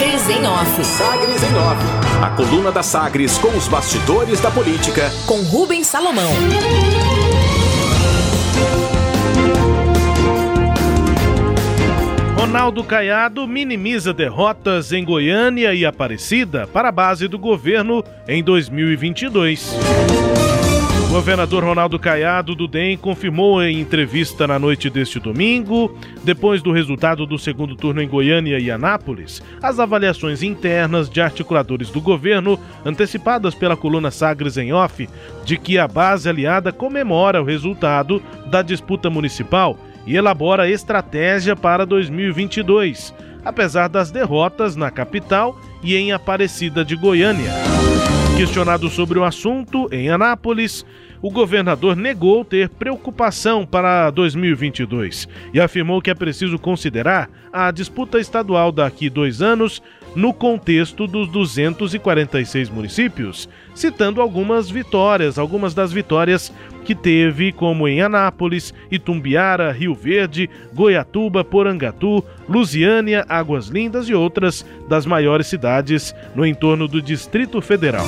Sagres em Off. Sagres em Off. A coluna da Sagres com os bastidores da política. Com Rubens Salomão. Ronaldo Caiado minimiza derrotas em Goiânia e Aparecida para a base do governo em 2022. Governador Ronaldo Caiado do DEM confirmou em entrevista na noite deste domingo, depois do resultado do segundo turno em Goiânia e Anápolis, as avaliações internas de articuladores do governo, antecipadas pela coluna Sagres em Off, de que a base aliada comemora o resultado da disputa municipal e elabora estratégia para 2022, apesar das derrotas na capital e em Aparecida de Goiânia. Questionado sobre o assunto em Anápolis, o governador negou ter preocupação para 2022 e afirmou que é preciso considerar a disputa estadual daqui dois anos no contexto dos 246 municípios, citando algumas vitórias, algumas das vitórias que teve, como em Anápolis, Itumbiara, Rio Verde, Goiatuba, Porangatu, Lusiânia, Águas Lindas e outras das maiores cidades no entorno do Distrito Federal.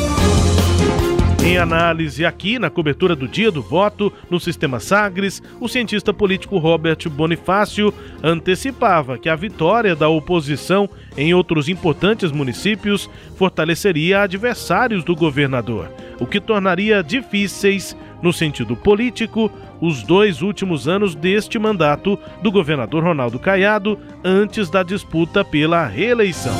Em análise aqui na cobertura do dia do voto no sistema Sagres, o cientista político Robert Bonifácio antecipava que a vitória da oposição em outros importantes municípios fortaleceria adversários do governador, o que tornaria difíceis, no sentido político, os dois últimos anos deste mandato do governador Ronaldo Caiado antes da disputa pela reeleição.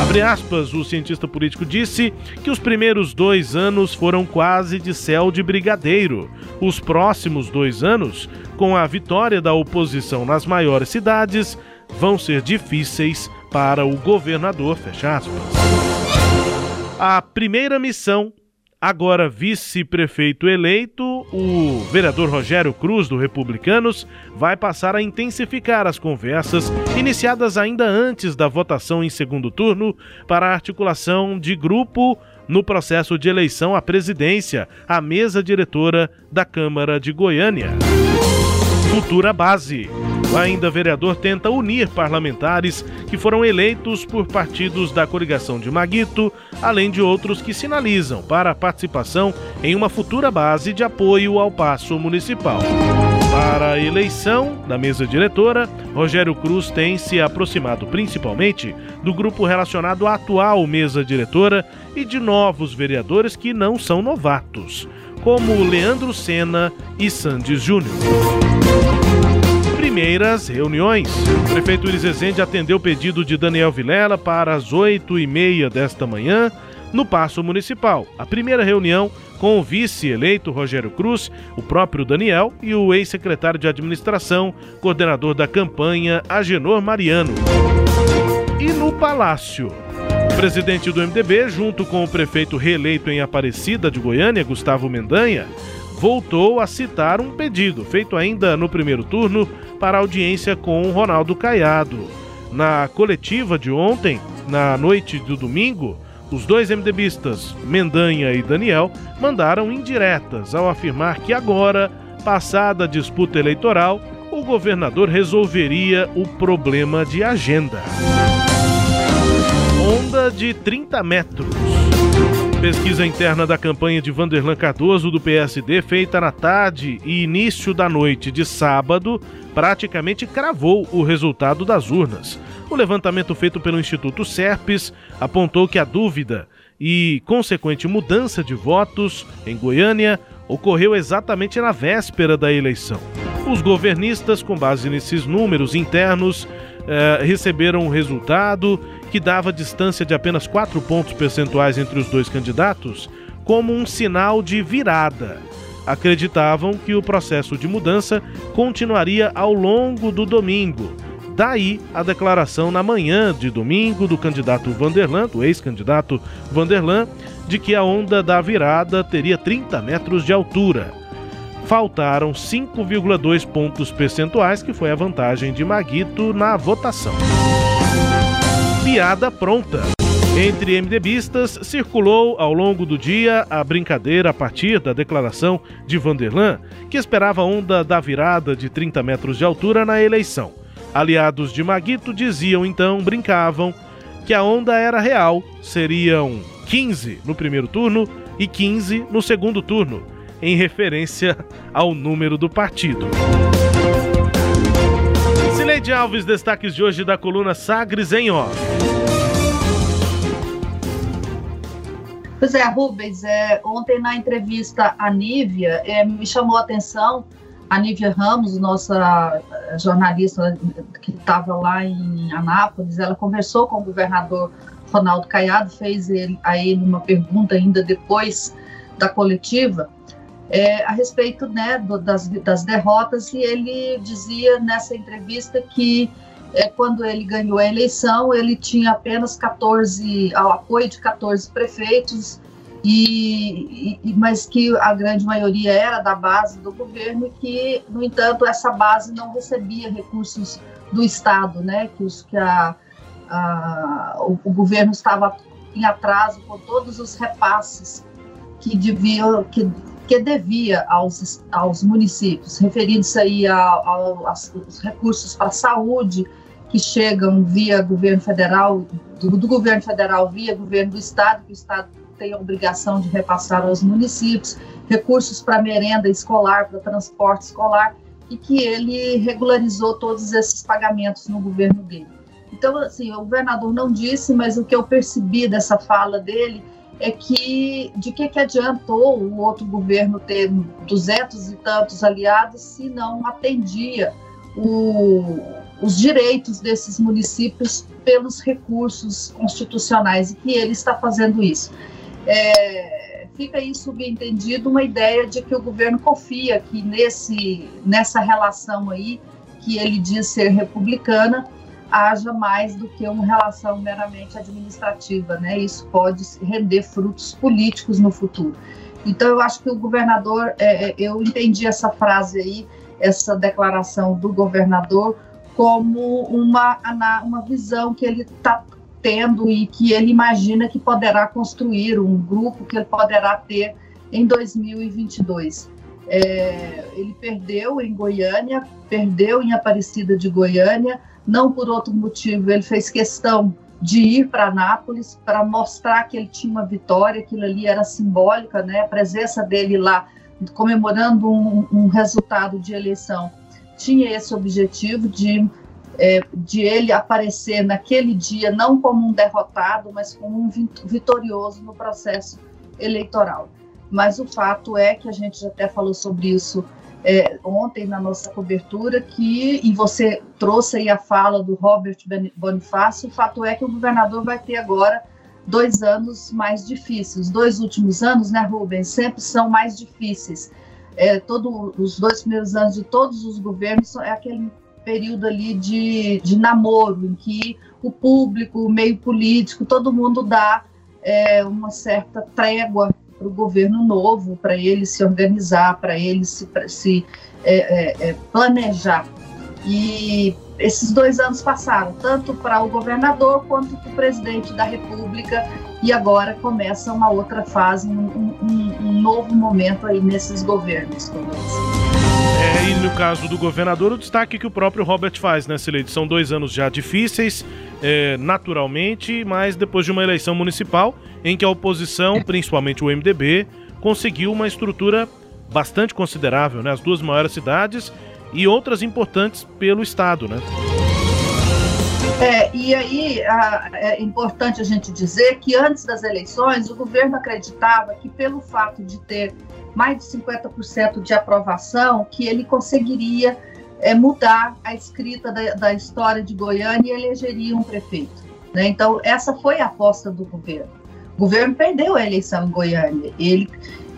Abre aspas, o cientista político disse que os primeiros dois anos foram quase de céu de brigadeiro. Os próximos dois anos, com a vitória da oposição nas maiores cidades, vão ser difíceis para o governador. Fecha aspas. A primeira missão agora vice-prefeito eleito, o vereador Rogério Cruz, do Republicanos, vai passar a intensificar as conversas iniciadas ainda antes da votação em segundo turno para a articulação de grupo no processo de eleição à presidência, à mesa diretora da Câmara de Goiânia. Futura base. Ainda vereador tenta unir parlamentares que foram eleitos por partidos da coligação de Maguito, além de outros que sinalizam para a participação em uma futura base de apoio ao passo municipal. Para a eleição da mesa diretora, Rogério Cruz tem se aproximado principalmente do grupo relacionado à atual mesa diretora e de novos vereadores que não são novatos, como Leandro Sena e Sandes Júnior primeiras reuniões. O prefeito Iris atendeu o pedido de Daniel Vilela para as oito e meia desta manhã no Paço Municipal. A primeira reunião com o vice-eleito Rogério Cruz, o próprio Daniel e o ex-secretário de administração, coordenador da campanha, Agenor Mariano. E no Palácio. O presidente do MDB, junto com o prefeito reeleito em Aparecida de Goiânia, Gustavo Mendanha, voltou a citar um pedido feito ainda no primeiro turno para audiência com Ronaldo Caiado. Na coletiva de ontem, na noite do domingo, os dois MDBistas, Mendanha e Daniel, mandaram indiretas ao afirmar que agora, passada a disputa eleitoral, o governador resolveria o problema de agenda. Onda de 30 metros. Pesquisa interna da campanha de Vanderlan Cardoso do PSD, feita na tarde e início da noite de sábado, praticamente cravou o resultado das urnas. O levantamento feito pelo Instituto Serpes apontou que a dúvida e consequente mudança de votos em Goiânia ocorreu exatamente na véspera da eleição. Os governistas, com base nesses números internos, eh, receberam um resultado que dava distância de apenas 4 pontos percentuais entre os dois candidatos, como um sinal de virada. Acreditavam que o processo de mudança continuaria ao longo do domingo. Daí a declaração na manhã de domingo do candidato Vanderlan, do ex-candidato Vanderlan, de que a onda da virada teria 30 metros de altura. Faltaram 5,2 pontos percentuais, que foi a vantagem de Maguito na votação piada pronta. Entre MDBistas, circulou ao longo do dia a brincadeira a partir da declaração de Vanderlan, que esperava a onda da virada de 30 metros de altura na eleição. Aliados de Maguito diziam então, brincavam, que a onda era real. Seriam 15 no primeiro turno e 15 no segundo turno, em referência ao número do partido. Cileide Alves, destaques de hoje da coluna Sagres em Off. Pois é, Rubens, é, ontem na entrevista à Nívia, é, me chamou a atenção a Nívia Ramos, nossa eh, jornalista que estava lá em Anápolis, ela conversou com o governador Ronaldo Caiado, fez ele, a ele uma pergunta ainda depois da coletiva, é, a respeito né, do, das, das derrotas, e ele dizia nessa entrevista que é, quando ele ganhou a eleição, ele tinha apenas 14, ao apoio de 14 prefeitos, e, e, mas que a grande maioria era da base do governo e que, no entanto, essa base não recebia recursos do Estado, né? Que, os, que a, a, o, o, governo estava em atraso com todos os repasses que devia, que, que devia aos, aos municípios, referindo-se aí aos recursos para saúde, que chegam via governo federal, do, do, governo federal via governo do estado, que o estado tem a obrigação de repassar aos municípios, recursos para merenda escolar, para transporte escolar, e que ele regularizou todos esses pagamentos no governo dele. Então, assim, o governador não disse, mas o que eu percebi dessa fala dele é que de que, que adiantou o outro governo ter duzentos e tantos aliados se não atendia o, os direitos desses municípios pelos recursos constitucionais e que ele está fazendo isso. É, fica aí subentendido uma ideia de que o governo confia que nesse, nessa relação aí, que ele diz ser republicana, haja mais do que uma relação meramente administrativa, né? Isso pode render frutos políticos no futuro. Então, eu acho que o governador, é, é eu entendi essa frase aí, essa declaração do governador como uma, uma visão que ele está tendo e que ele imagina que poderá construir, um grupo que ele poderá ter em 2022. É, ele perdeu em Goiânia, perdeu em Aparecida de Goiânia, não por outro motivo, ele fez questão de ir para Anápolis para mostrar que ele tinha uma vitória, aquilo ali era simbólica, né? A presença dele lá comemorando um, um resultado de eleição tinha esse objetivo de, é, de ele aparecer naquele dia não como um derrotado, mas como um vitorioso no processo eleitoral. Mas o fato é que a gente já até falou sobre isso é, ontem na nossa cobertura, que, e você trouxe aí a fala do Robert Bonifácio, o fato é que o governador vai ter agora dois anos mais difíceis. Os dois últimos anos, né, Rubens, sempre são mais difíceis é, todo, os dois primeiros anos de todos os governos é aquele período ali de, de namoro, em que o público, o meio político, todo mundo dá é, uma certa trégua para o governo novo, para ele se organizar, para ele se, se é, é, é planejar. E esses dois anos passaram, tanto para o governador quanto para o presidente da República, e agora começa uma outra fase, um, um, um novo momento aí nesses governos. É, e no caso do governador, o destaque que o próprio Robert faz nessa eleição. São dois anos já difíceis, é, naturalmente, mas depois de uma eleição municipal em que a oposição, principalmente o MDB, conseguiu uma estrutura bastante considerável, né? As duas maiores cidades e outras importantes pelo Estado, né? É, e aí a, é importante a gente dizer que antes das eleições o governo acreditava que pelo fato de ter mais de 50% de aprovação, que ele conseguiria é, mudar a escrita da, da, história de Goiânia e elegeria um prefeito. Né? Então essa foi a aposta do governo. O governo perdeu a eleição em Goiânia. Ele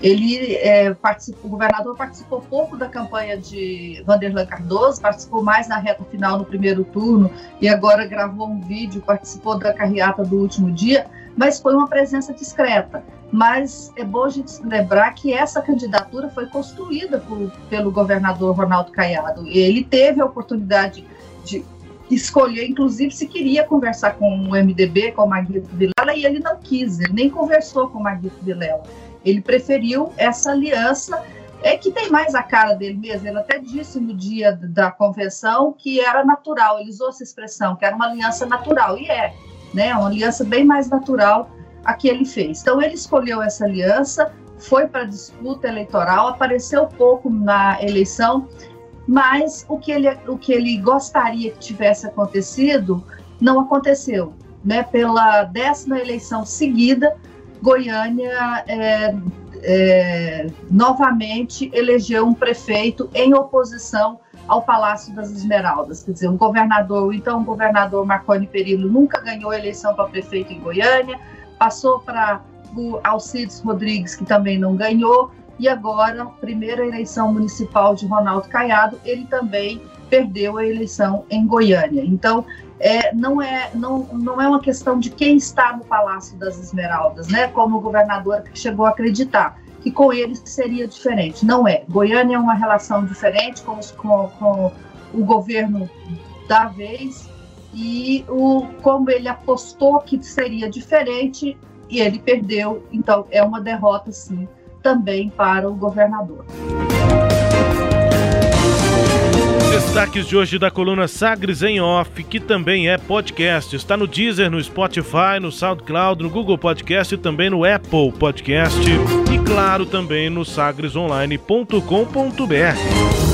ele é, o governador participou pouco da campanha de Vanderlan Cardoso, participou mais na reta final no primeiro turno e agora gravou um vídeo, participou da carreata do último dia, mas foi uma presença discreta. Mas é bom a gente lembrar que essa candidatura foi construída por, pelo governador Ronaldo Caiado. Ele teve a oportunidade de escolher, inclusive, se queria conversar com o MDB, com o Maguito Vilela, e ele não quis, ele nem conversou com o Maguito Vilela. Ele preferiu essa aliança é que tem mais a cara dele mesmo. Ele até disse no dia da convenção que era natural, ele usou essa expressão, que era uma aliança natural, e é. né? Uma aliança bem mais natural a que ele fez. Então ele escolheu essa aliança, foi para a disputa eleitoral, apareceu pouco na eleição, mas o que ele, o que ele gostaria que tivesse acontecido não aconteceu. Né? Pela décima eleição seguida, Goiânia é, é, novamente elegeu um prefeito em oposição ao Palácio das Esmeraldas. Quer dizer, o governador, o então governador Marconi Perillo nunca ganhou eleição para prefeito em Goiânia, passou para o Alcides Rodrigues, que também não ganhou, e agora, primeira eleição municipal de Ronaldo Caiado, ele também perdeu a eleição em Goiânia. Então, é, não, é, não, não é uma questão de quem está no Palácio das Esmeraldas, né? Como o governador chegou a acreditar que com eles seria diferente. Não é. Goiânia é uma relação diferente com, os, com, com o governo da vez e o, como ele apostou que seria diferente e ele perdeu, então é uma derrota sim também para o governador. Destaques de hoje da coluna Sagres em Off, que também é podcast. Está no Deezer, no Spotify, no SoundCloud, no Google Podcast e também no Apple Podcast. E claro, também no sagresonline.com.br.